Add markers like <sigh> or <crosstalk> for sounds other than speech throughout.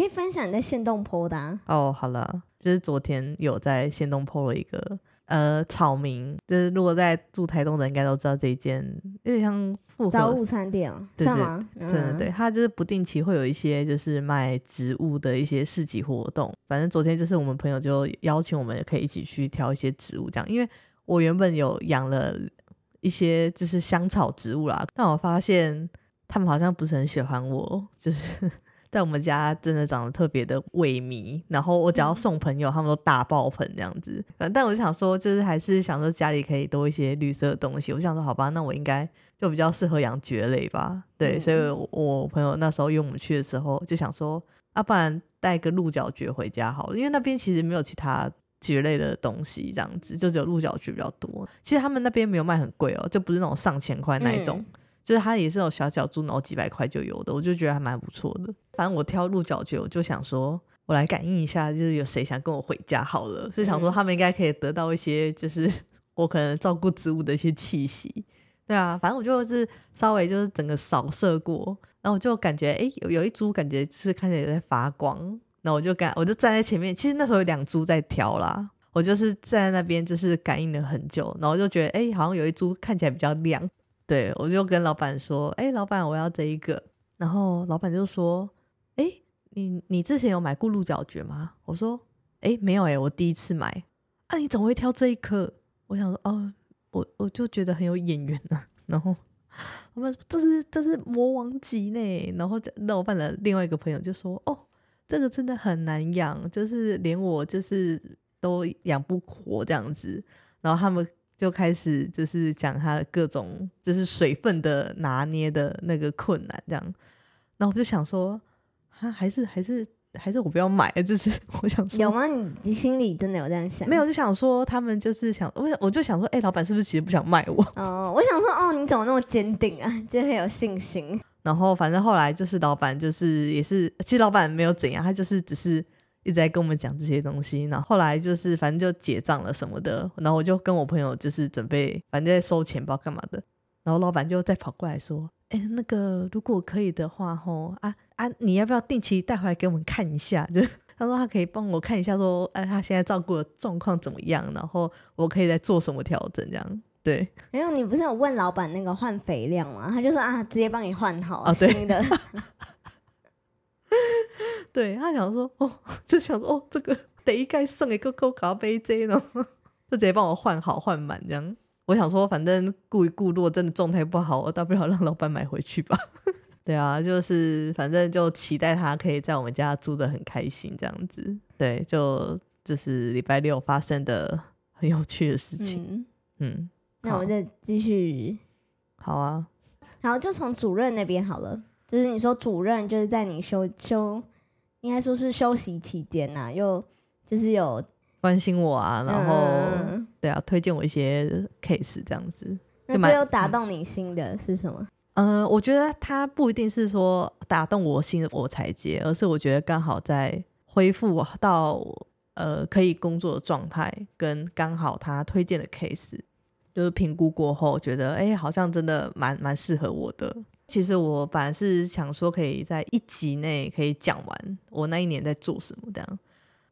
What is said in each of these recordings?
可以分享你在线动 PO 的啊。哦，好了，就是昨天有在线动 PO 了一个呃草民，就是如果在住台东的应该都知道这一间有点像复合早午餐店哦，对对的对，嗯，它就是不定期会有一些就是卖植物的一些市集活动。反正昨天就是我们朋友就邀请我们可以一起去挑一些植物，这样。因为我原本有养了一些就是香草植物啦，但我发现他们好像不是很喜欢我，就是在我们家真的长得特别的萎靡。然后我只要送朋友，他们都大爆盆这样子。反正但我就想说，就是还是想说家里可以多一些绿色的东西。我想说，好吧，那我应该就比较适合养蕨类吧。对，嗯所以我我朋友那时候约我们去的时候，就想说，啊，不然带个鹿角蕨回家好了，因为那边其实没有其他蕨类的东西，这样子就只有鹿角蕨比较多。其实他们那边没有卖很贵哦，就不是那种上千块那一种。嗯就是它也是有小小猪，然后几百块就有的，我就觉得还蛮不错的。反正我挑鹿角蕨，我就想说，我来感应一下，就是有谁想跟我回家好了，就想说嗯他们应该可以得到一些，就是 <laughs> 我可能照顾植物的一些气息。对啊，反正我就是稍微就是整个扫射过，然后我就感觉哎、诶有有一株感觉就是看起来有在发光，然后我就感我就站在前面，其实那时候有两株在挑啦。我就是站在那边，就是感应了很久，然后就觉得，哎、好像有一株看起来比较亮，对，我就跟老板说：“哎、老板，我要这一个。”然后老板就说：“哎、你你之前有买过鹿角蕨吗？”我说：“哎、没有哎、我第一次买。”啊，你怎么会挑这一颗？我想说，哦，我我就觉得很有眼缘啊。然后我们这是这是魔王级呢。然后那老板的另外一个朋友就说：“哦，这个真的很难养，就是连我就是都养不活这样子。”然后他们就开始就是讲他的各种就是水分的拿捏的那个困难这样，然后我就想说，啊，还是还是还是我不要买，就是 <laughs> 我想说有吗？你你心里真的有这样想？没有，就想说他们就是想，我我就想说，哎、老板是不是其实不想卖我？<laughs> 哦，我想说，哦，你怎么那么坚定啊？就很有信心。然后反正后来就是老板就是也是，其实老板没有怎样，他就是只是一直在跟我们讲这些东西。然后后来就是反正就结账了什么的，然后我就跟我朋友就是准备反正在收钱包干嘛的，然后老板就再跑过来说：“哎、那个如果可以的话，吼啊啊，你要不要定期带回来给我们看一下？”就 <laughs> 他说他可以帮我看一下说，哎、他现在照顾的状况怎么样，然后我可以再做什么调整这样。对，没有，你不是有问老板那个换肥料吗？他就说啊，直接帮你换好、新的。<laughs> <laughs> 对他想说哦，就想说哦，这个得一该送给个够咖啡这呢，就直接帮我换好换满这样。我想说，反正顾一顾，如果真的状态不好，我大不了让老板买回去吧。<laughs> 对啊，就是反正就期待他可以在我们家住的很开心这样子。对，就就是礼拜六发生的很有趣的事情。嗯，嗯，那我再继续。好啊，好，就从主任那边好了。就是你说主任就是在你休休，应该说是休息期间呐、又就是有关心我啊，然后、嗯对啊，推荐我一些 case 这样子。那最有打动你心的是什么？呃，我觉得他不一定是说打动我心我才接，而是我觉得刚好在恢复到呃可以工作的状态，跟刚好他推荐的 case，就是评估过后觉得，哎、好像真的蛮蛮适合我的。其实我本来是想说可以在一集内可以讲完我那一年在做什么这样，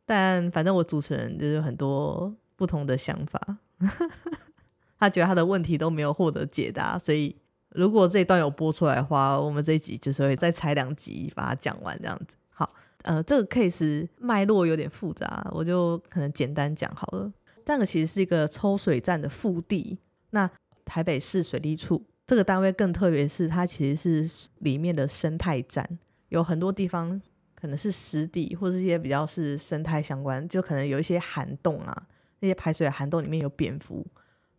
但反正我主持人就是很多不同的想法，<laughs> 他觉得他的问题都没有获得解答，所以如果这一段有播出来的话，我们这一集就是会再拆两集把它讲完这样子。好，呃，这个 case 脉络有点复杂，我就可能简单讲好了。这个其实是一个抽水站的腹地，那台北市水利处这个单位更特别是它其实是里面的生态站，有很多地方可能是湿地或是一些比较是生态相关，就可能有一些涵洞啊，那些排水涵洞里面有蝙蝠，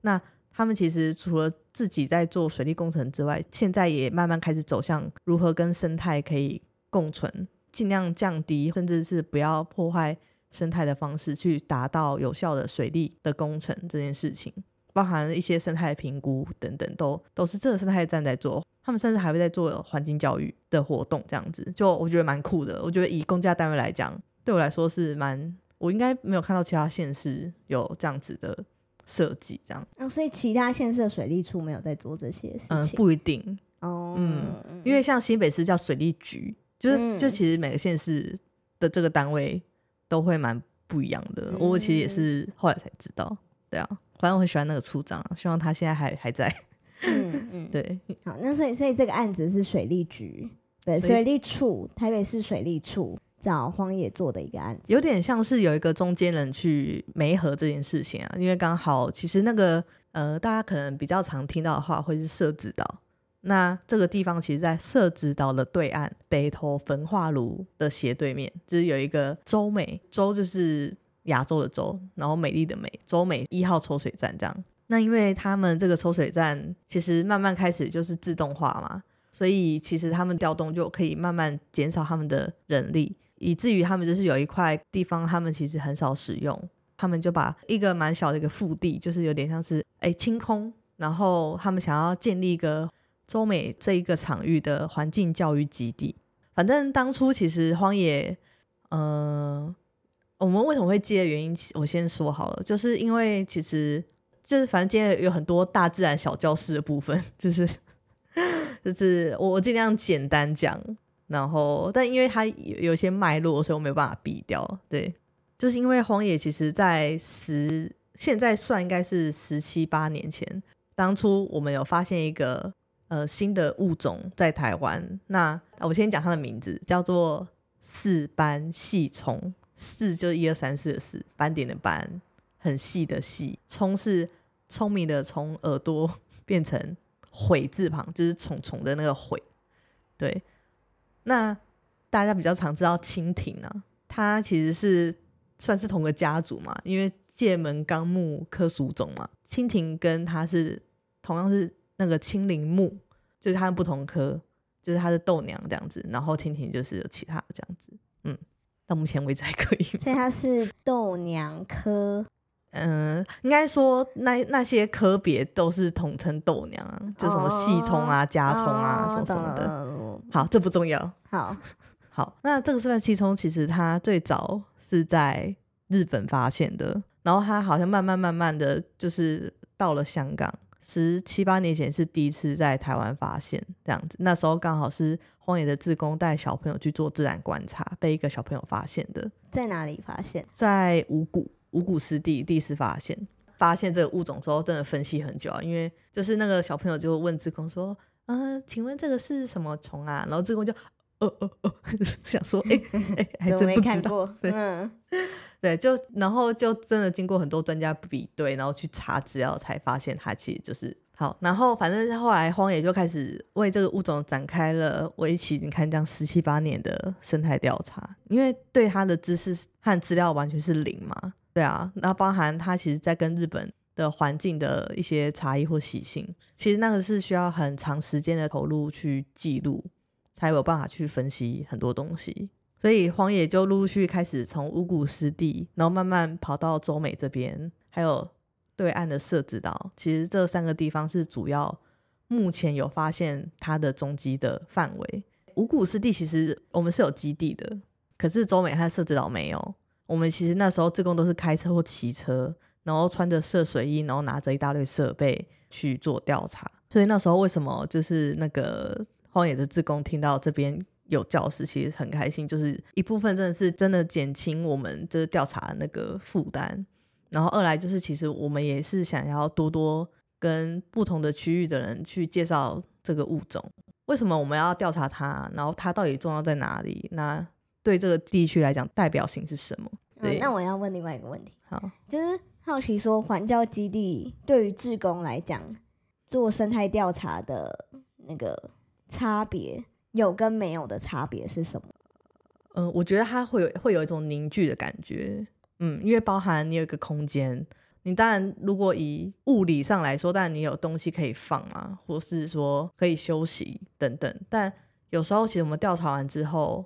那他们其实除了自己在做水利工程之外，现在也慢慢开始走向如何跟生态可以共存，尽量降低甚至是不要破坏生态的方式，去达到有效的水利的工程这件事情，包含一些生态评估等等，都都是这个生态站在做。他们甚至还会在做环境教育的活动，这样子就我觉得蛮酷的。我觉得以公家单位来讲，对我来说是蛮，我应该没有看到其他县市有这样子的设计，这样。哦，所以其他县市的水利处没有在做这些事嗯，情。不一定，哦，嗯因为像新北市叫水利局，就是、嗯就其实每个县市的这个单位都会蛮不一样的。我其实也是后来才知道，对啊，反正我很喜欢那个处长，希望他现在还 <laughs> 还在。嗯嗯，对，好，那所以所以这个案子是水利局，对，水利处，台北市水利处找荒野做的一个案子。有点像是有一个中间人去媒合这件事情啊，因为刚好其实那个呃，大家可能比较常听到的话会是社子岛。那这个地方其实，在社子岛的对岸，北投焚化炉的斜对面，就是有一个洲美，洲就是亚洲的洲，然后美丽的美，洲美一号抽水站这样。那因为他们这个抽水站其实慢慢开始就是自动化嘛，所以其实他们调动就可以慢慢减少他们的人力，以至于他们就是有一块地方他们其实很少使用，他们就把一个蛮小的一个腹地，就是有点像是哎清空，然后他们想要建立一个洲美这一个场域的环境教育基地。反正当初其实荒野，呃，我们为什么会接的原因，我先说好了，就是因为其实。就是反正今天有很多大自然小教室的部分，<laughs> 就是就是我我尽量简单讲，然后但因为它有有些脉络，所以我没有办法避掉。对，就是因为荒野其实在十现在算应该是十七八年前，当初我们有发现一个呃新的物种在台湾。那我先讲它的名字，叫做四斑细虫，四就一二三四的四，斑点的斑，很细的细，聪是。聪明的从耳朵 <laughs> 变成悔字旁，就是虫虫的那个悔。对，那大家比较常知道蜻蜓啊，它其实是算是同个家族嘛，因为界门纲目科属种嘛。蜻蜓跟它是同样是那个青鳞目，就是它们不同科，就是它是豆娘这样子，然后蜻蜓就是有其他的这样子。嗯，到目前为止还可以。所以它是豆娘科。<laughs> 嗯，应该说那那些科别都是统称豆娘啊，就什么细葱啊、家葱啊什么什么的。好，这不重要。好，好，那这个算细葱，其实它最早是在日本发现的，然后它好像慢慢慢慢的就是到了香港，十七八年前是第一次在台湾发现这样子。那时候刚好是荒野的志工带小朋友去做自然观察，被一个小朋友发现的。在哪里发现？在五谷。五谷湿地第一次发现，发现这个物种之后，真的分析很久啊。因为就是那个小朋友就问志工说：“嗯，请问这个是什么虫啊？”然后志工就呃呃呃，<laughs> 想说：“哎哎，还真不知道。”嗯，对，就然后就真的经过很多专家比对，然后去查资料，才发现它其实就是好。然后反正后来荒野就开始为这个物种展开了为期你看这样十七八年的生态调查，因为对它的知识和资料完全是零嘛。对啊，那包含它其实，在跟日本的环境的一些差异或习性，其实那个是需要很长时间的投入去记录，才有办法去分析很多东西。所以荒野就陆陆续续开始从五谷湿地，然后慢慢跑到周美这边，还有对岸的社子岛。其实这三个地方是主要目前有发现它的踪迹的范围。五谷湿地其实我们是有基地的，可是周美和社子岛没有。我们其实那时候自工都是开车或骑车，然后穿着涉水衣，然后拿着一大堆设备去做调查。所以那时候为什么就是那个荒野的自工听到这边有教室，其实很开心，就是一部分真的是真的减轻我们这调查那个负担，然后二来就是其实我们也是想要多多跟不同的区域的人去介绍这个物种，为什么我们要调查它，然后它到底重要在哪里？那对这个地区来讲，代表性是什么？嗯，那我要问另外一个问题，好，就是好奇说，环教基地对于志工来讲，做生态调查的那个差别，有跟没有的差别是什么？嗯，我觉得它会有会有一种凝聚的感觉，嗯，因为包含你有一个空间，你当然如果以物理上来说，当然你有东西可以放啊，或是说可以休息等等，但有时候其实我们调查完之后。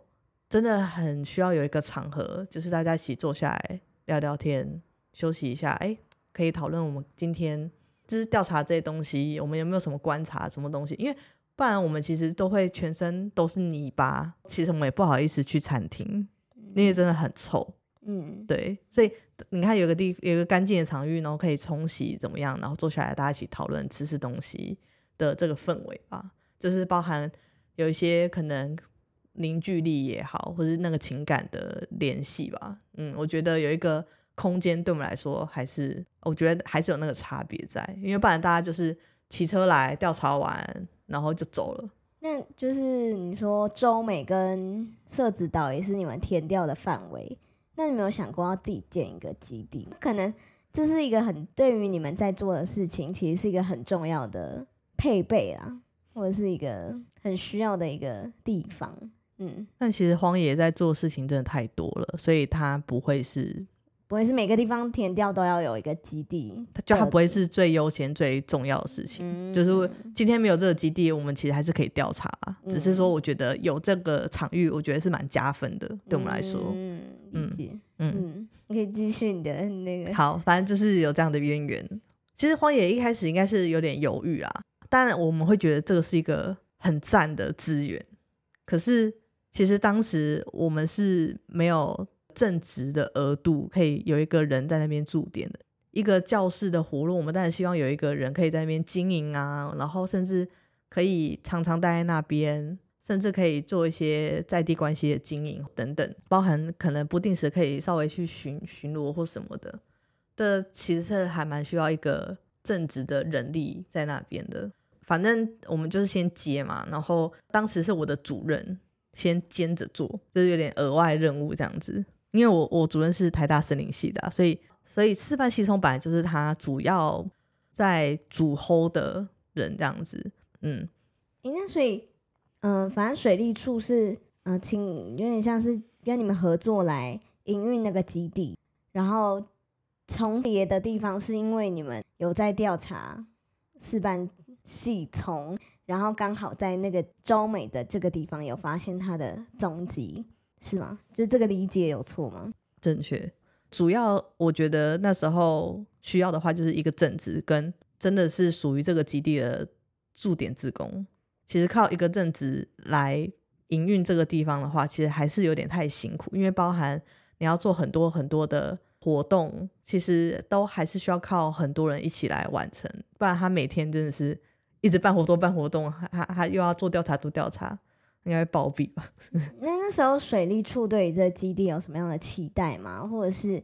真的很需要有一个场合，就是大家一起坐下来聊聊天，休息一下，哎，可以讨论我们今天就是调查这些东西，我们有没有什么观察，什么东西？因为不然我们其实都会全身都是泥巴，其实我们也不好意思去餐厅，因为真的很臭。嗯，对，所以你看有个地有个干净的场域，然后可以冲洗怎么样，然后坐下来大家一起讨论吃吃东西的这个氛围吧，就是包含有一些可能。凝聚力也好，或是那个情感的联系吧。嗯，我觉得有一个空间对我们来说，还是我觉得还是有那个差别在，因为不然大家就是骑车来调查完，然后就走了。那就是你说中美跟社子岛也是你们填掉的范围，那你没有想过要自己建一个基地？可能这是一个很对于你们在做的事情，其实是一个很重要的配备啦，或者是一个很需要的一个地方。嗯，但其实荒野在做事情真的太多了，所以它不会是不会是每个地方填掉都要有一个基地，就它不会是最优先、最重要的事情。嗯就是今天没有这个基地，我们其实还是可以调查啊，只是说我觉得有这个场域，我觉得是蛮加分的，对我们来说。嗯，理解。嗯，嗯，你可以继续你的那个。好，反正就是有这样的渊源。其实荒野一开始应该是有点犹豫啊，当然我们会觉得这个是一个很赞的资源，可是其实当时我们是没有正职的额度，可以有一个人在那边驻点的。一个教室的活动，我们当然希望有一个人可以在那边经营啊，然后甚至可以常常待在那边，甚至可以做一些在地关系的经营等等，包含可能不定时可以稍微去巡巡逻或什么的。这其实是还蛮需要一个正职的人力在那边的。反正我们就是先接嘛，然后当时是我的主任先兼着做，就是有点额外任务这样子。因为我我主任是台大森林系的、所以所以示范系统本来就是他主要在主 hold 的人这样子。嗯，诶，那所以，嗯、反正水利处是，嗯、请有点像是跟你们合作来营运那个基地，然后重叠的地方是因为你们有在调查示范系从，然后刚好在那个周美的这个地方有发现它的踪迹，是吗？就这个理解有错吗？正确。主要我觉得那时候需要的话，就是一个正职跟真的是属于这个基地的驻点职工。其实靠一个正职来营运这个地方的话，其实还是有点太辛苦，因为包含你要做很多很多的活动，其实都还是需要靠很多人一起来完成，不然他每天真的是一直办活动办活动，还还还又要做调查做调查，应该会暴毙吧？<laughs> 那那时候水利处对于这个基地有什么样的期待吗？或者是，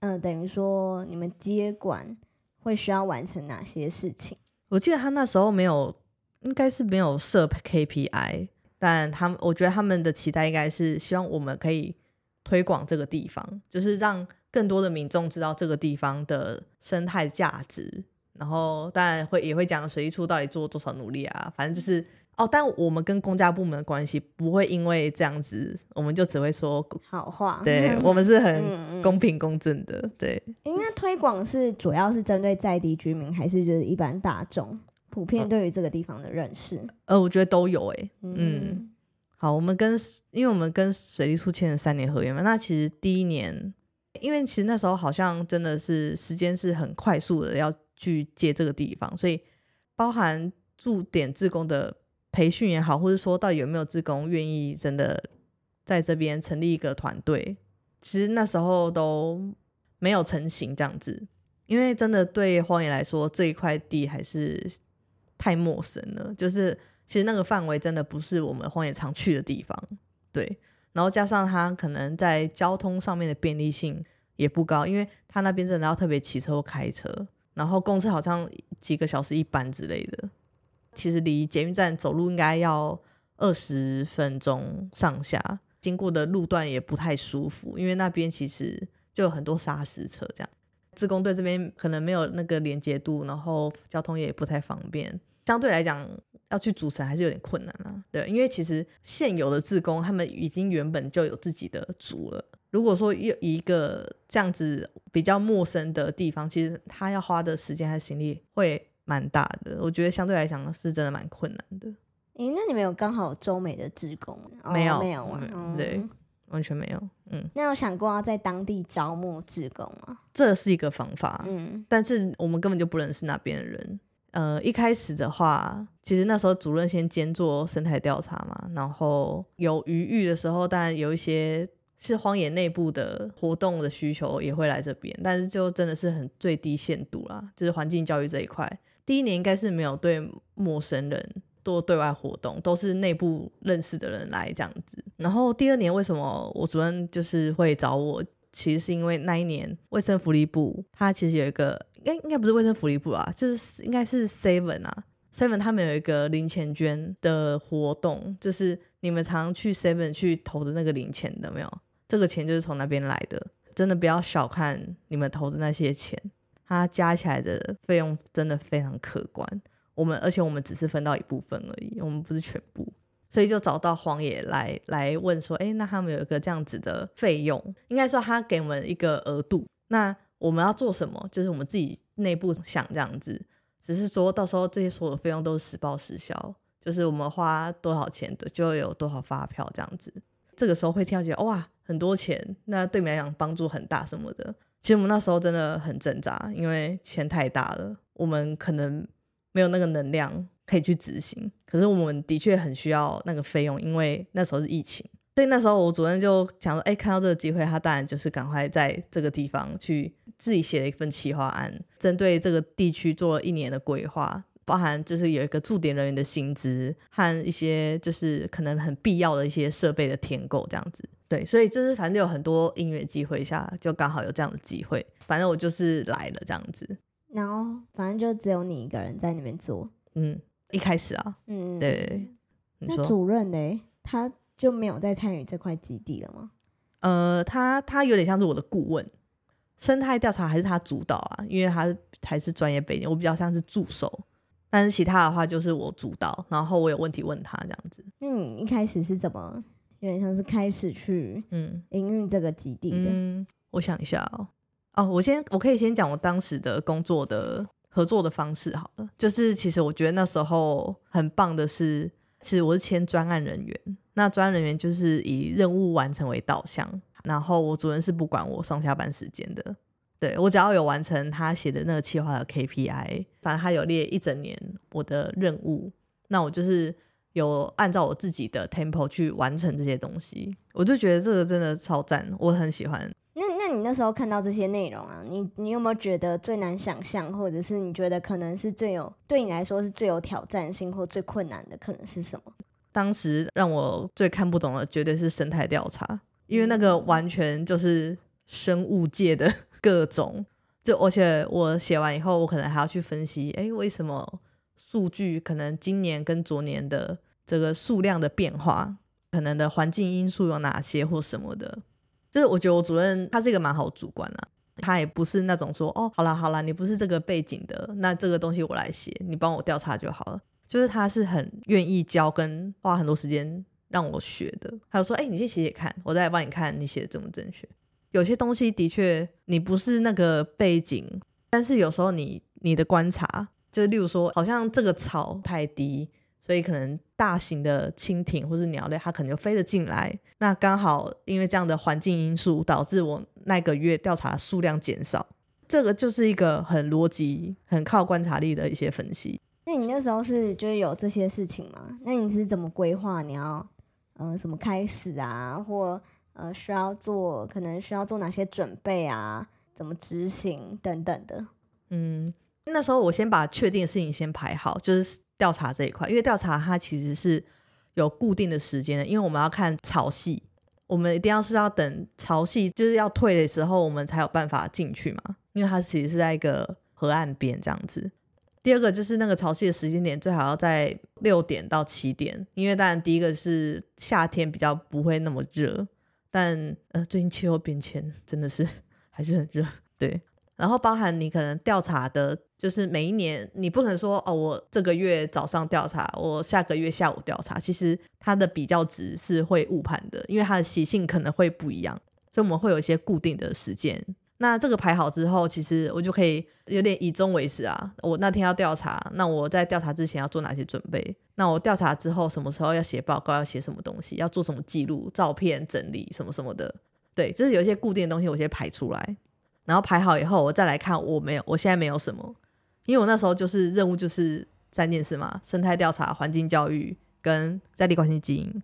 嗯、等于说你们接管会需要完成哪些事情？我记得他那时候没有，应该是没有设 KPI，但他们我觉得他们的期待应该是希望我们可以推广这个地方，就是让更多的民众知道这个地方的生态价值。然后当然会也会讲水利处到底做多少努力啊，反正就是哦。但我们跟公家部门的关系不会因为这样子，我们就只会说，好话，对我们是很公平公正的，对。诶那推广是主要是针对在地居民，还是就是一般大众普遍对于这个地方的认识？呃，我觉得都有诶、嗯嗯好，我们跟因为我们跟水利处签了三年合约嘛，那其实第一年，因为其实那时候好像真的是时间是很快速的要去接这个地方，所以包含驻点志工的培训也好，或者说到底有没有志工愿意真的在这边成立一个团队，其实那时候都没有成型这样子，因为真的对荒野来说这一块地还是太陌生了，就是其实那个范围真的不是我们荒野常去的地方，对。然后加上它可能在交通上面的便利性也不高，因为它那边真的要特别骑车或开车，然后公车好像几个小时一班之类的。其实离捷运站走路应该要二十分钟上下，经过的路段也不太舒服，因为那边其实就有很多砂石车这样。自工队这边可能没有那个连接度，然后交通也不太方便，相对来讲要去组成还是有点困难啦。对，因为其实现有的自工他们已经原本就有自己的组了。如果说有一个这样子比较陌生的地方，其实他要花的时间和心力会蛮大的。我觉得相对来讲是真的蛮困难的，诶，那你们有刚好有周美的职工？哦没有没有啊嗯对完全没有。嗯，那有想过要在当地招募职工吗？这是一个方法。嗯但是我们根本就不认识那边的人。呃，一开始的话，其实那时候主任先兼做生态调查嘛，然后有余裕的时候，当然有一些是荒野内部的活动的需求也会来这边，但是就真的是很最低限度啦，就是环境教育这一块。第一年应该是没有对陌生人做对外活动，都是内部认识的人来这样子。然后第二年为什么我主任就是会找我？其实是因为那一年卫生福利部它其实有一个，应该应该不是卫生福利部啊，就是应该是 Seven 啊，Seven 他们有一个零钱捐的活动，就是你们常去 Seven 去投的那个零钱的没有？这个钱就是从那边来的，真的不要小看你们投的那些钱，它加起来的费用真的非常可观。我们而且我们只是分到一部分而已，我们不是全部。所以就找到黄野来来问说，哎，那他们有一个这样子的费用，应该说他给我们一个额度，那我们要做什么？就是我们自己内部想这样子，只是说到时候这些所有的费用都是实报实销，就是我们花多少钱的就有多少发票这样子。这个时候会听到觉得哇很多钱，那对你来讲帮助很大什么的。其实我们那时候真的很挣扎，因为钱太大了，我们可能没有那个能量。可以去执行，可是我们的确很需要那个费用，因为那时候是疫情，所以那时候我主任就想说，哎，看到这个机会，他当然就是赶快在这个地方去自己写了一份企划案，针对这个地区做了一年的规划，包含就是有一个驻点人员的薪资和一些就是可能很必要的一些设备的填购这样子。对，所以就是反正有很多音乐机会下，就刚好有这样的机会，反正我就是来了这样子。然后反正就只有你一个人在那边做，嗯。一开始啊，嗯，对，那主任呢，他就没有再参与这块基地了吗？呃，他他有点像是我的顾问，生态调查还是他主导啊，因为他还是专业背景，我比较像是助手，但是其他的话就是我主导，然后我有问题问他这样子。那你一开始是怎么有点像是开始去嗯营运这个基地的？嗯，我想一下哦，哦，我先我可以先讲我当时的工作的。合作的方式好了，就是其实我觉得那时候很棒的是，其实我是签专案人员，那专案人员就是以任务完成为导向，然后我主任是不管我上下班时间的，对我只要有完成他写的那个企划的 KPI，反正他有列一整年我的任务，那我就是有按照我自己的 tempo 去完成这些东西，我就觉得这个真的超赞，我很喜欢。那那你那时候看到这些内容啊，你你有没有觉得最难想象，或者是你觉得可能是最有对你来说是最有挑战性或最困难的，可能是什么？当时让我最看不懂的绝对是生态调查，因为那个完全就是生物界的各种，就而且我写完以后，我可能还要去分析，哎，为什么数据可能今年跟昨年的这个数量的变化，可能的环境因素有哪些或什么的。就是我觉得我主任他是一个蛮好主管啊，他也不是那种说哦，好啦好啦，你不是这个背景的，那这个东西我来写，你帮我调查就好了。就是他是很愿意教跟花很多时间让我学的。他就说，哎，你先写写看，我再来帮你看你写的正不正确。有些东西的确你不是那个背景，但是有时候你你的观察，就例如说，好像这个草太低。所以可能大型的蜻蜓或是鸟类，它可能就飞了进来。那刚好因为这样的环境因素，导致我那个月调查数量减少。这个就是一个很逻辑、很靠观察力的一些分析。那你那时候是就是有这些事情吗？那你是怎么规划？你要呃什么开始啊？或呃需要做可能需要做哪些准备啊？怎么执行等等的？嗯，那时候我先把确定的事情先排好，就是。调查这一块，因为调查它其实是有固定的时间的，因为我们要看潮汐，我们一定要是要等潮汐就是要退的时候，我们才有办法进去嘛。因为它其实是在一个河岸边这样子。第二个就是那个潮汐的时间点最好要在六点到七点，因为当然第一个是夏天比较不会那么热，但呃最近气候变迁真的是还是很热，对。然后包含你可能调查的，就是每一年你不可能说哦，我这个月早上调查，我下个月下午调查，其实它的比较值是会误判的，因为它的习性可能会不一样，所以我们会有一些固定的时间。那这个排好之后，其实我就可以有点以终为始啊。我那天要调查，那我在调查之前要做哪些准备？那我调查之后什么时候要写报告？要写什么东西？要做什么记录？照片整理什么什么的？对，就是有一些固定的东西，我先排出来。然后排好以后，我再来看我没有，我现在没有什么，因为我那时候就是任务就是三件事嘛：生态调查、环境教育跟在地关系基因。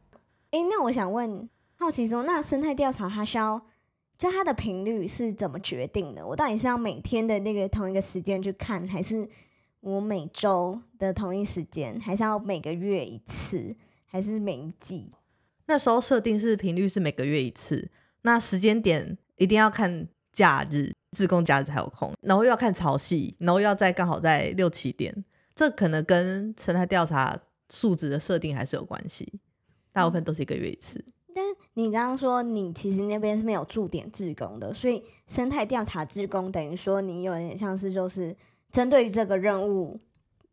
哎，那我想问，好奇说，那生态调查它需要，就它的频率是怎么决定的？我到底是要每天的那个同一个时间去看，还是我每周的同一时间，还是要每个月一次，还是每一季？那时候设定是频率是每个月一次，那时间点一定要看假日，自贡假日才有空，然后又要看潮汐，然后又要在刚好在六七点，这可能跟生态调查数值的设定还是有关系。大部分都是一个月一次。但你刚刚说你其实那边是没有驻点志工的，所以生态调查志工等于说你有点像是就是针对于这个任务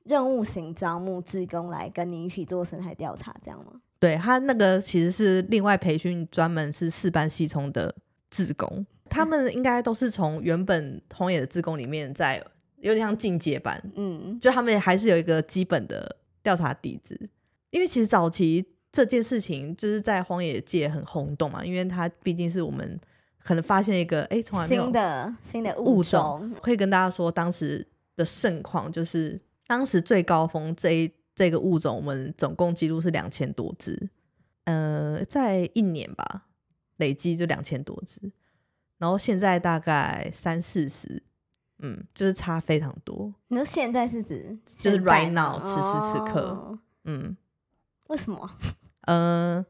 任务型招募志工来跟你一起做生态调查，这样吗？对他那个其实是另外培训，专门是四班系冲的志工，他们应该都是从原本荒野的志工里面，在有点像进阶班，嗯，就他们还是有一个基本的调查底子。因为其实早期这件事情就是在荒野界很轰动嘛，因为它毕竟是我们可能发现一个哎从来没有新的新的物种，种，可以跟大家说当时的盛况就是当时最高峰这一这个物种，我们总共记录是两千多只，呃，在一年吧，累积就两千多只，然后现在大概三四十，嗯，就是差非常多，你说现在是指就是 right now，此时此刻。哦。嗯，为什么？呃，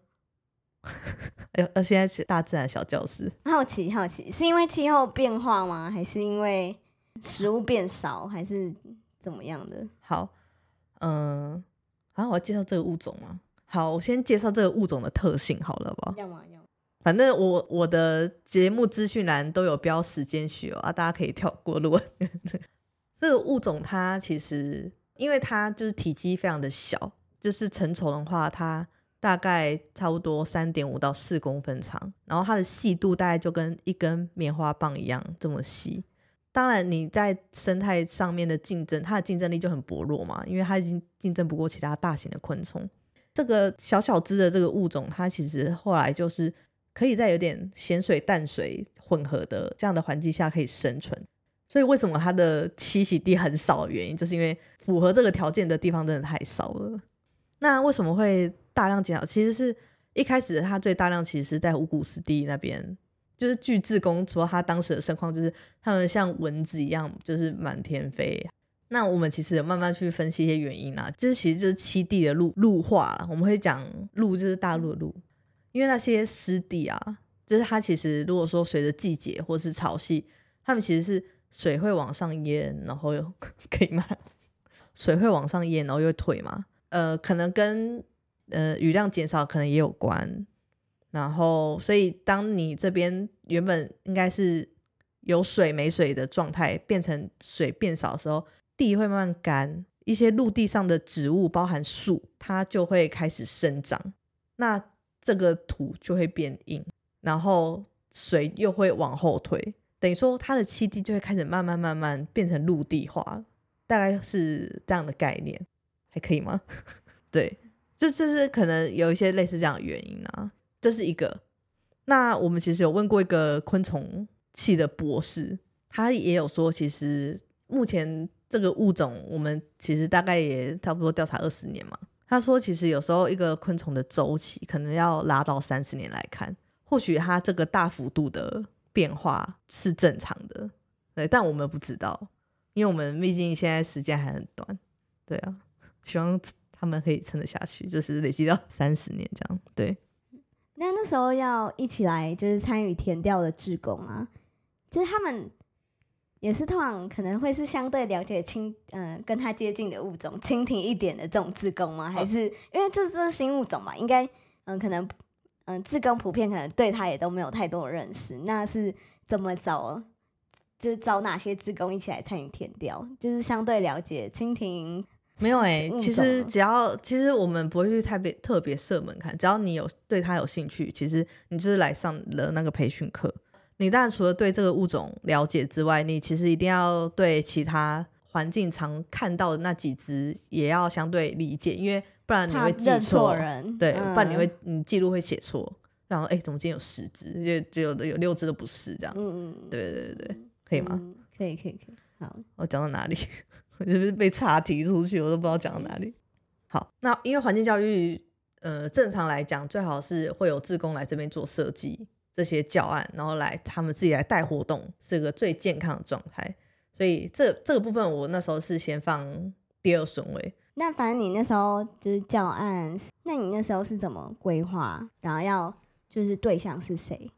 呃，呃，现在是大自然小教室，好奇好奇，是因为气候变化吗？还是因为食物变少，还是怎么样的？好，嗯、好，我要介绍这个物种吗？好，我先介绍这个物种的特性好了吧？要吗？要吗？反正我我的节目资讯栏都有标时间序哦，啊，大家可以跳过。如 <laughs> 果这个物种它其实，因为它就是体积非常的小，就是成虫的话，它大概差不多三点五到四公分长，然后它的细度大概就跟一根棉花棒一样这么细。当然，你在生态上面的竞争，它的竞争力就很薄弱嘛，因为它已经竞争不过其他大型的昆虫。这个小小只的这个物种，它其实后来就是可以在有点咸水淡水混合的这样的环境下可以生存。所以为什么它的栖息地很少的原因，就是因为符合这个条件的地方真的太少了。那为什么会大量减少？其实是一开始它最大量其实是在五谷湿地那边，就是据自工除了他当时的盛况就是他们像蚊子一样，就是满天飞。那我们其实有慢慢去分析一些原因啦，就是其实就是七地的陆陆化了。我们会讲陆就是大陆的陆，因为那些湿地啊，就是它其实如果说随着季节或是潮汐，它们其实是水会往上淹，然后又 <laughs> 可以吗？水会往上淹，然后又退嘛。呃，可能跟呃雨量减少可能也有关。然后，所以当你这边原本应该是有水没水的状态，变成水变少的时候，地会慢慢干，一些陆地上的植物，包含树，它就会开始生长。那这个土就会变硬，然后水又会往后退，等于说它的栖地就会开始慢慢慢慢变成陆地化，大概是这样的概念，还可以吗？<laughs> 对，就就是可能有一些类似这样的原因啊，这是一个。那我们其实有问过一个昆虫系的博士，他也有说，其实目前这个物种，我们其实大概也差不多调查二十年嘛。他说，其实有时候一个昆虫的周期可能要拉到三十年来看，或许它这个大幅度的变化是正常的，对，但我们不知道，因为我们毕竟现在时间还很短，对啊，希望他们可以撑得下去，就是累积到 <laughs> 三十年这样，对。那那时候要一起来就是参与填调的志工啊，就是他们也是通常可能会是相对了解蜻嗯、跟他接近的物种蜻蜓一点的这种志工吗？还是因为这是新物种嘛，应该嗯、可能嗯志工普遍可能对他也都没有太多的认识，那是怎么找？就是找哪些志工一起来参与填调，就是相对了解蜻蜓没有哎、物其实只要其实我们不会去特别特别设门槛，只要你有对它有兴趣，其实你就是来上了那个培训课。你当然除了对这个物种了解之外，你其实一定要对其他环境常看到的那几只也要相对理解，因为不然你怕会记错。人，对，嗯。不然你会你记录会写错，然后哎、怎么今天有十只，就就有的有六只都不是这样，嗯嗯，对对对对，可以吗？嗯可以可以可以，好，我讲到哪里？我是不是被岔题出去？我都不知道讲到哪里。好，那因为环境教育，呃，正常来讲，最好是会有志工来这边做设计这些教案，然后来他们自己来带活动，是个最健康的状态。所以这这个部分我那时候是先放第二顺位。那反正你那时候就是教案，那你那时候是怎么规划？然后要就是对象是谁？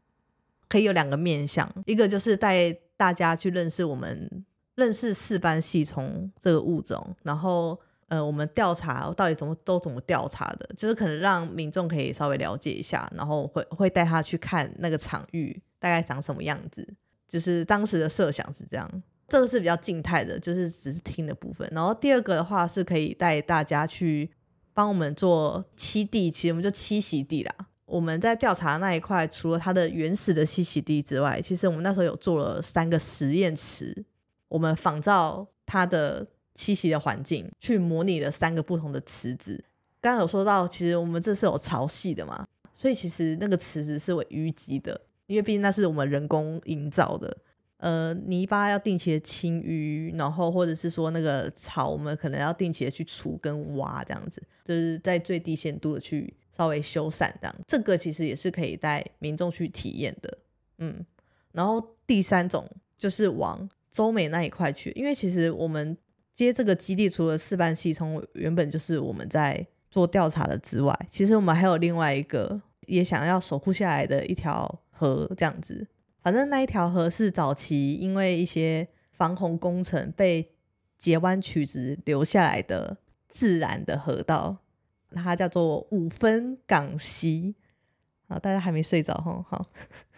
可以有两个面向，一个就是带大家去认识我们认识四斑细虫这个物种，然后呃，我们调查到底怎么都怎么调查的，就是可能让民众可以稍微了解一下，然后会会带他去看那个场域大概长什么样子，就是当时的设想是这样。这个是比较静态的，就是只是听的部分。然后第二个的话是可以带大家去帮我们做栖地，其实我们就栖息地啦。我们在调查那一块，除了它的原始的栖息地之外，其实我们那时候有做了三个实验池，我们仿照它的栖息的环境去模拟了三个不同的池子。刚刚有说到，其实我们这是有潮汐的嘛，所以其实那个池子是为淤积的，因为毕竟那是我们人工营造的。呃，泥巴要定期的清淤，然后或者是说那个草，我们可能要定期的去除跟挖，这样子，就是在最低限度的去稍微修缮，这样，这个其实也是可以带民众去体验的，嗯。然后第三种就是往周美那一块去，因为其实我们接这个基地，除了四班系统原本就是我们在做调查的之外，其实我们还有另外一个也想要守护下来的一条河，这样子。反正那一条河是早期因为一些防洪工程被截弯曲直留下来的自然的河道，它叫做五分港溪。好，大家还没睡着哈？好，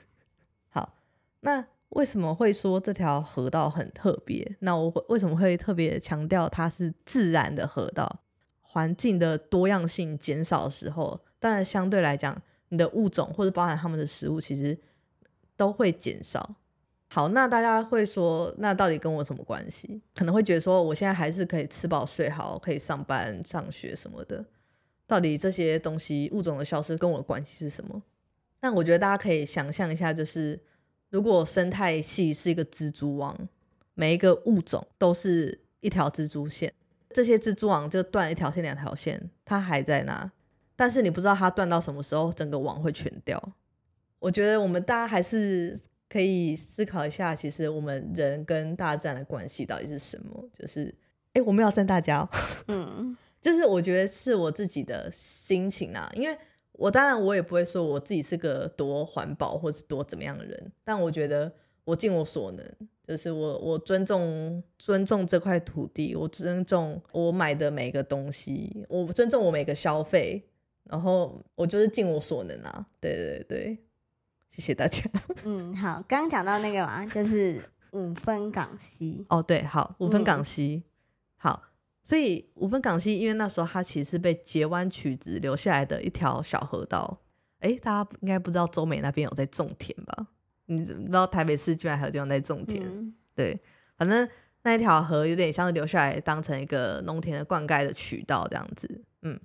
<laughs> 好。那为什么会说这条河道很特别？那我为什么会特别强调它是自然的河道？环境的多样性减少的时候，当然相对来讲，你的物种或者包含它们的食物，其实。都会减少。好，那大家会说，那到底跟我什么关系？可能会觉得说，我现在还是可以吃饱睡好，可以上班上学什么的。到底这些东西物种的消失跟我关系是什么？那我觉得大家可以想象一下，就是如果生态系是一个蜘蛛网，每一个物种都是一条蜘蛛线，这些蜘蛛网就断一条线、两条线，它还在那，但是你不知道它断到什么时候，整个网会全掉。我觉得我们大家还是可以思考一下，其实我们人跟大自然的关系到底是什么？就是，哎，我们要赞大家，<laughs> 嗯，就是我觉得是我自己的心情啊，因为我当然我也不会说我自己是个多环保或是多怎么样的人，但我觉得我尽我所能，就是我我尊重尊重这块土地，我尊重我买的每个东西，我尊重我每个消费，然后我就是尽我所能啊，对对对。谢谢大家。<laughs> 嗯，好，刚刚讲到那个嘛，就是五分港西。哦，对，好，五分港溪，好，所以五分港溪，因为那时候它其实是被截弯曲直留下来的一条小河道。哎，大家应该不知道中美那边有在种田吧？你不知道台北市居然还有地方在种田？对，反正那一条河有点像是留下来当成一个农田的灌溉的渠道这样子。嗯，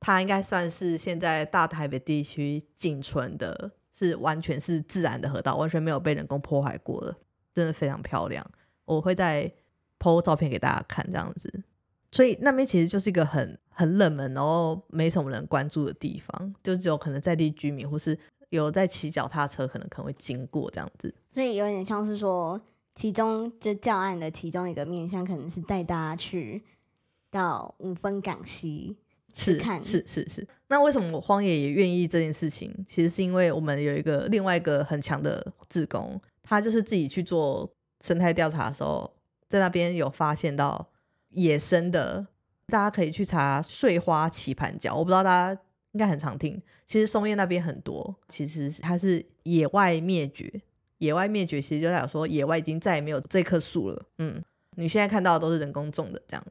它应该算是现在大台北地区仅存的。是完全是自然的河道，完全没有被人工破坏过的，真的非常漂亮。我会再 PO 照片给大家看，这样子。所以那边其实就是一个很很冷门，然后没什么人关注的地方，就只有可能在地居民或是有在骑脚踏车，可能可能会经过这样子。所以有点像是说，其中就教案的其中一个面向，可能是带大家去到五分港溪。是是是是，那为什么荒野也愿意这件事情？其实是因为我们有一个另外一个很强的志工，他就是自己去做生态调查的时候，在那边有发现到野生的，大家可以去查碎花棋盘角，我不知道大家应该很常听。其实松叶那边很多，其实它是野外灭绝，野外灭绝其实就代表说野外已经再也没有这棵树了。嗯，你现在看到的都是人工种的这样。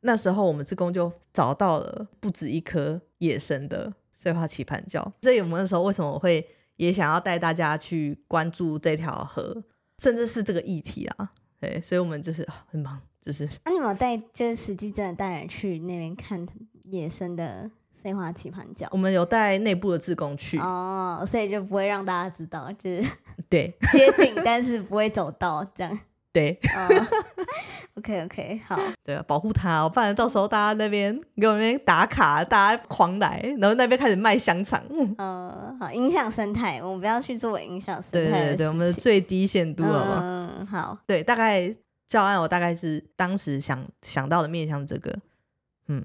那时候我们自工就找到了不止一颗野生的碎花棋盘角，所以我们那时候为什么会也想要带大家去关注这条河，甚至是这个议题啊？对，所以我们就是很忙，就是。那你们有带就是实际真的带人去那边看野生的碎花棋盘角？我们有带内部的自工去哦，所以就不会让大家知道，就是对接近，但是不会走到这样。对，<laughs> OK OK，好，对啊，保护它，不然到时候大家那边给我们那边打卡，大家狂来，然后那边开始卖香肠，嗯，好，影响生态，我们不要去做影响生态。对对对，我们的最低限度了嘛，嗯，好，对，大概教案，我大概是当时想想到的面向这个，嗯，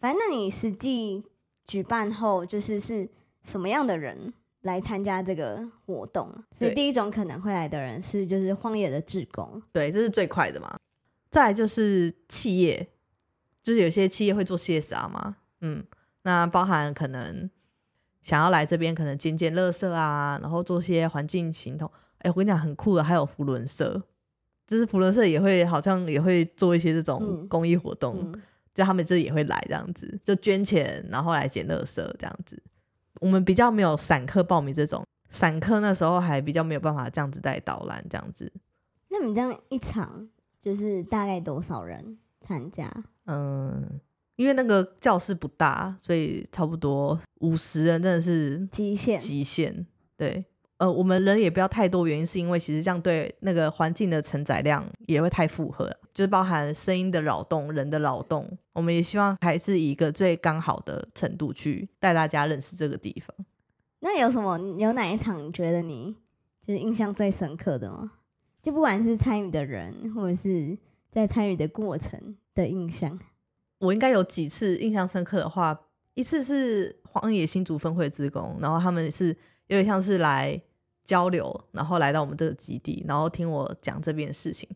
反正那你实际举办后，就是是什么样的人来参加这个活动？所以第一种可能会来的人是就是荒野的志工，对，这是最快的嘛。再来就是企业，就是有些企业会做 CSR 嘛，嗯，那包含可能想要来这边，可能捡捡垃圾啊，然后做些环境行动。哎，我跟你讲，很酷的，还有福伦社，就是福伦社也会好像也会做一些这种嗯公益活动，嗯，就他们就也会来这样子，就捐钱，然后来捡垃圾这样子。我们比较没有散客报名这种，散客那时候还比较没有办法这样子带导览这样子。那你这样一场就是大概多少人参加？嗯，因为那个教室不大，所以差不多五十人真的是极限极限。对，呃，我们人也不要太多，原因是因为其实这样对那个环境的承载量也会太负荷了，就是包含声音的扰动、人的扰动，我们也希望还是以一个最刚好的程度去带大家认识这个地方。那有什么有哪一场你觉得你就是印象最深刻的吗？就不管是参与的人，或者是在参与的过程的印象。我应该有几次印象深刻的话，一次是荒野新竹分会职工，然后他们是有点像是来交流，然后来到我们这个基地，然后听我讲这边的事情。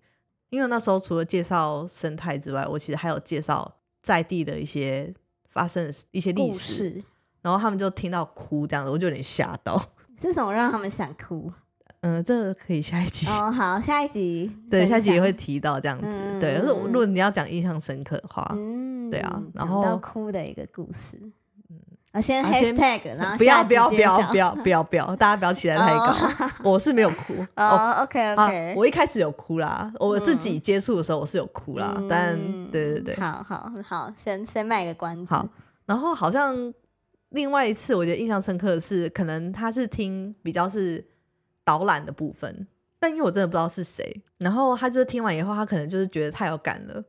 因为那时候除了介绍生态之外，我其实还有介绍在地的一些发生的一些历故史，事然后他们就听到哭这样子，我就有点吓到。<laughs> 是什么让他们想哭？嗯、这个可以下一集，哦，好，下一集 <laughs> 对，下一集也享会提到这样子。嗯对，可是嗯如果你要讲印象深刻的话，嗯，对啊然后哭的一个故事。啊，先 hashtag，然后不要不要不要不要不要不要，大家不要期待太高。<laughs> 我是没有哭哦。哦，OK 啊 OK，我一开始有哭啦，我自己接触的时候我是有哭啦，但嗯对对对，好好好，先先卖个关子。好，然后好像另外一次我觉得印象深刻的是，可能他是听比较是导览的部分，但因为我真的不知道是谁，然后他就是听完以后，他可能就是觉得太有感了，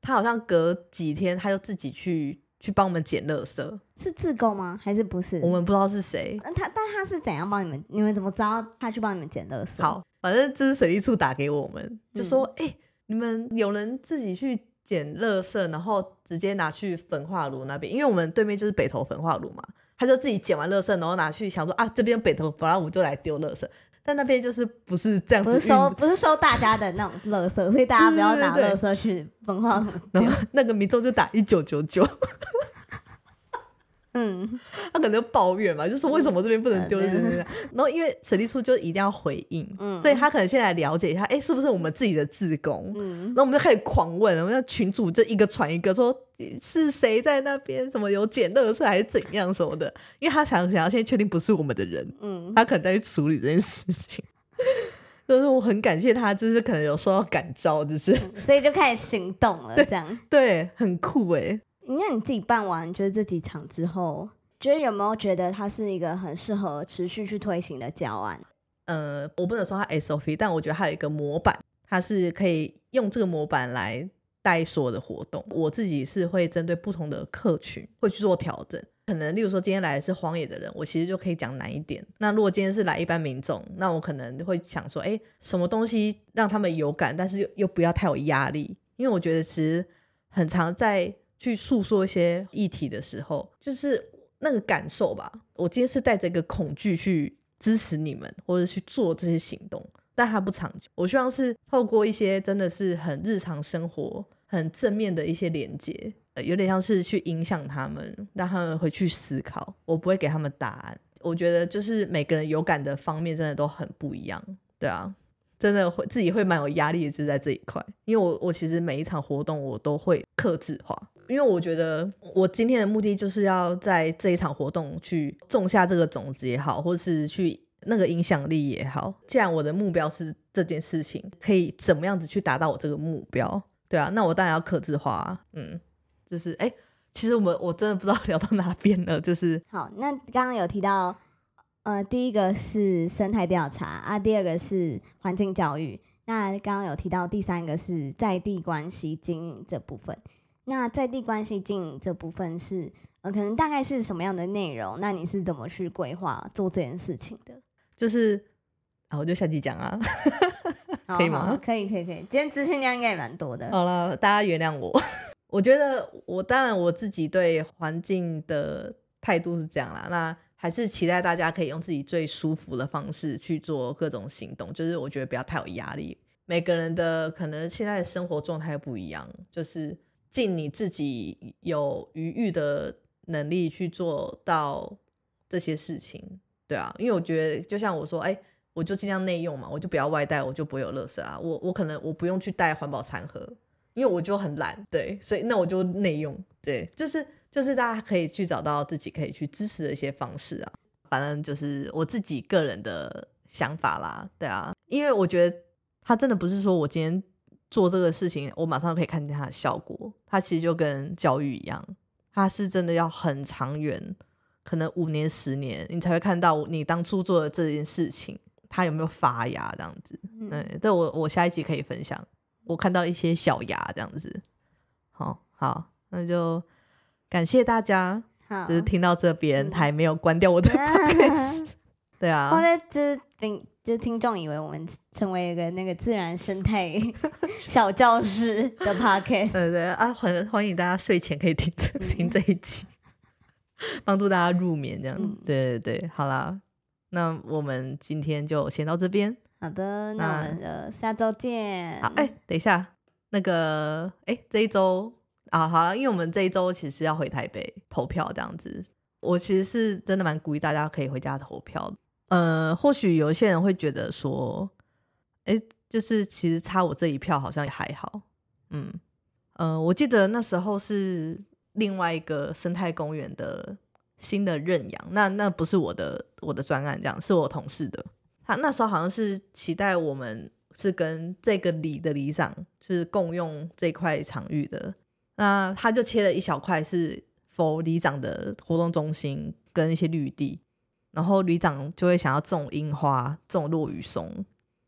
他好像隔几天他就自己去去帮我们捡垃圾，是自购吗？还是不是？我们不知道是谁。那他，但他是怎样帮你们？你们怎么知道他去帮你们捡垃圾？好，反正这是水利处打给我们，就嗯说：“哎、你们有人自己去捡垃圾，然后直接拿去焚化炉那边，因为我们对面就是北投焚化炉嘛，他就自己捡完垃圾，然后拿去想说啊，这边北投焚化炉就来丢垃圾，但那边就是不是这样子不是收，不是收大家的那种垃圾，所以大家不要拿垃圾去焚化。然后那个民众就打一九九九，嗯，他可能就抱怨嘛，就说为什么这边不能丢？然后因为水利处就一定要回应，嗯所以他可能先来了解一下，哎、是不是我们自己的自工？嗯然后我们就开始狂问，我们那群主就一个传一个说是谁在那边，什么有捡垃圾还是怎样什么的，因为他想想要先确定不是我们的人，嗯，他可能在去处理这件事情。<laughs> 就是我很感谢他，就是可能有受到感召，就是所以就开始行动了，这样。对，很酷哎。那你自己办完就是这几场之后，觉得有没有觉得它是一个很适合持续去推行的教案？呃，我不能说它 SOP，但我觉得它有一个模板，它是可以用这个模板来带所有的活动。我自己是会针对不同的客群会去做调整。可能例如说今天来的是荒野的人，我其实就可以讲难一点。那如果今天是来一般民众，那我可能会想说，哎，什么东西让他们有感，但是又又不要太有压力。因为我觉得其实很常在去诉说一些议题的时候，就是那个感受吧。我今天是带着一个恐惧去支持你们，或者去做这些行动，但它不长久。我希望是透过一些真的是很日常生活、很正面的一些连接，呃，有点像是去影响他们，让他们回去思考。我不会给他们答案。我觉得就是每个人有感的方面真的都很不一样，对啊。真的会自己会蛮有压力的，就在这一块，因为我我其实每一场活动我都会克制化，因为我觉得我今天的目的就是要在这一场活动去种下这个种子也好，或是去那个影响力也好。既然我的目标是这件事情，可以怎么样子去达到我这个目标？对啊，那我当然要克制化啊，嗯，就是哎、其实我们我真的不知道 <laughs> 聊到哪边了，就是好，那刚刚有提到，呃，第一个是生态调查啊，第二个是环境教育。那刚刚有提到第三个是在地关系经营这部分。那在地关系经营这部分是，呃，可能大概是什么样的内容？那你是怎么去规划做这件事情的？就是啊，我就下集讲啊。可以吗？可以，可以，可以。今天资讯量应该也蛮多的。好了，大家原谅我。<laughs> 我觉得我当然我自己对环境的态度是这样啦，那还是期待大家可以用自己最舒服的方式去做各种行动。就是我觉得不要太有压力。每个人的可能现在的生活状态不一样，就是尽你自己有余裕的能力去做到这些事情。对啊，因为我觉得就像我说，哎。我就尽量内用嘛，我就不要外带，我就不会有垃圾啊。我我可能我不用去带环保餐盒，因为我就很懒，对，所以那我就内用，对，就是就是大家可以去找到自己可以去支持的一些方式啊。反正就是我自己个人的想法啦，对啊，因为我觉得他真的不是说我今天做这个事情，我马上可以看见它的效果。它其实就跟教育一样，它是真的要很长远，可能五年十年，你才会看到你当初做的这件事情。它有没有发芽这样子？嗯，这我我下一集可以分享。我看到一些小芽这样子。好，好，那就感谢大家，就是听到这边还没有关掉我的 <laughs> podcast。<laughs> 对啊，后来就是听就是听众以为我们成为一个那个自然生态 <laughs> 小教室的 podcast。对对啊，欢欢迎大家睡前可以听听这一集，帮助大家入眠这样。对对对，好啦。那我们今天就先到这边。好的，那我们就下周见。好，哎，等一下，那个，哎，这一周啊，好了，因为我们这一周其实要回台北投票，这样子，我其实是真的蛮鼓励大家可以回家投票。呃，或许有一些人会觉得说，哎，就是其实差我这一票好像也还好。嗯，呃，我记得那时候是另外一个生态公园的。新的认养，那那不是我的我的专案，这样是我同事的。他那时候好像是期待我们是跟这个里的里长是共用这块场域的，那他就切了一小块是否里长的活动中心跟一些绿地，然后里长就会想要种樱花、种落羽松。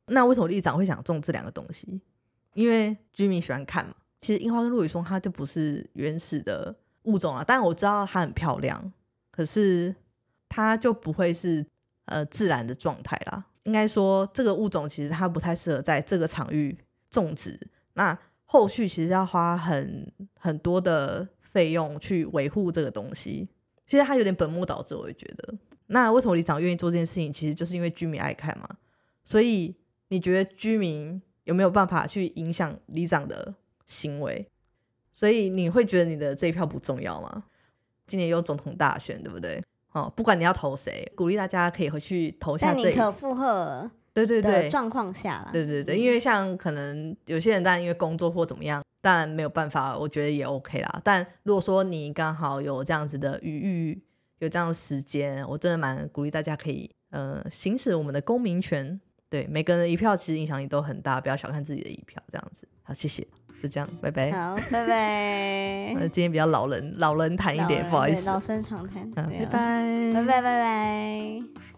那为什么里长会想种这两个东西？因为居民喜欢看嘛。其实樱花跟落羽松它就不是原始的物种啊，但我知道它很漂亮。可是它就不会是呃自然的状态啦。应该说，这个物种其实它不太适合在这个场域种植。那后续其实要花很很多的费用去维护这个东西。其实它有点本末倒置，我会觉得。那为什么里长愿意做这件事情？其实就是因为居民爱看嘛。所以你觉得居民有没有办法去影响里长的行为？所以你会觉得你的这一票不重要吗？今年有总统大选，对不对？哦，不管你要投谁，鼓励大家可以回去投下。在你可负荷对对对状况下对对对，因为像可能有些人，当然因为工作或怎么样，当然没有办法，我觉得也 OK 啦。但如果说你刚好有这样子的余裕，有这样的时间，我真的蛮鼓励大家可以呃行使我们的公民权。对，每个人的一票其实影响力都很大，不要小看自己的一票，这样子。好，谢谢。就这样，拜拜。好，<laughs> 拜拜。那今天比较老人老人谈一点，不好意思。老生常谈。拜拜，拜拜，拜拜。